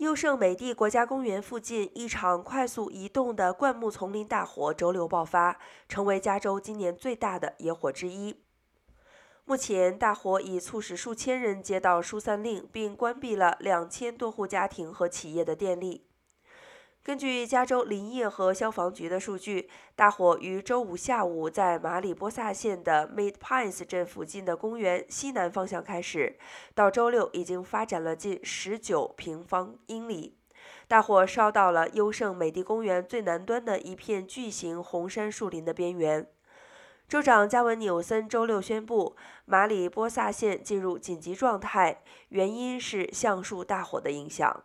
优胜美地国家公园附近一场快速移动的灌木丛林大火周六爆发，成为加州今年最大的野火之一。目前，大火已促使数千人接到疏散令，并关闭了两千多户家庭和企业的电力。根据加州林业和消防局的数据，大火于周五下午在马里波萨县的 Mid Pines 镇附近的公园西南方向开始，到周六已经发展了近十九平方英里。大火烧到了优胜美地公园最南端的一片巨型红杉树林的边缘。州长加文纽森周六宣布，马里波萨县进入紧急状态，原因是橡树大火的影响。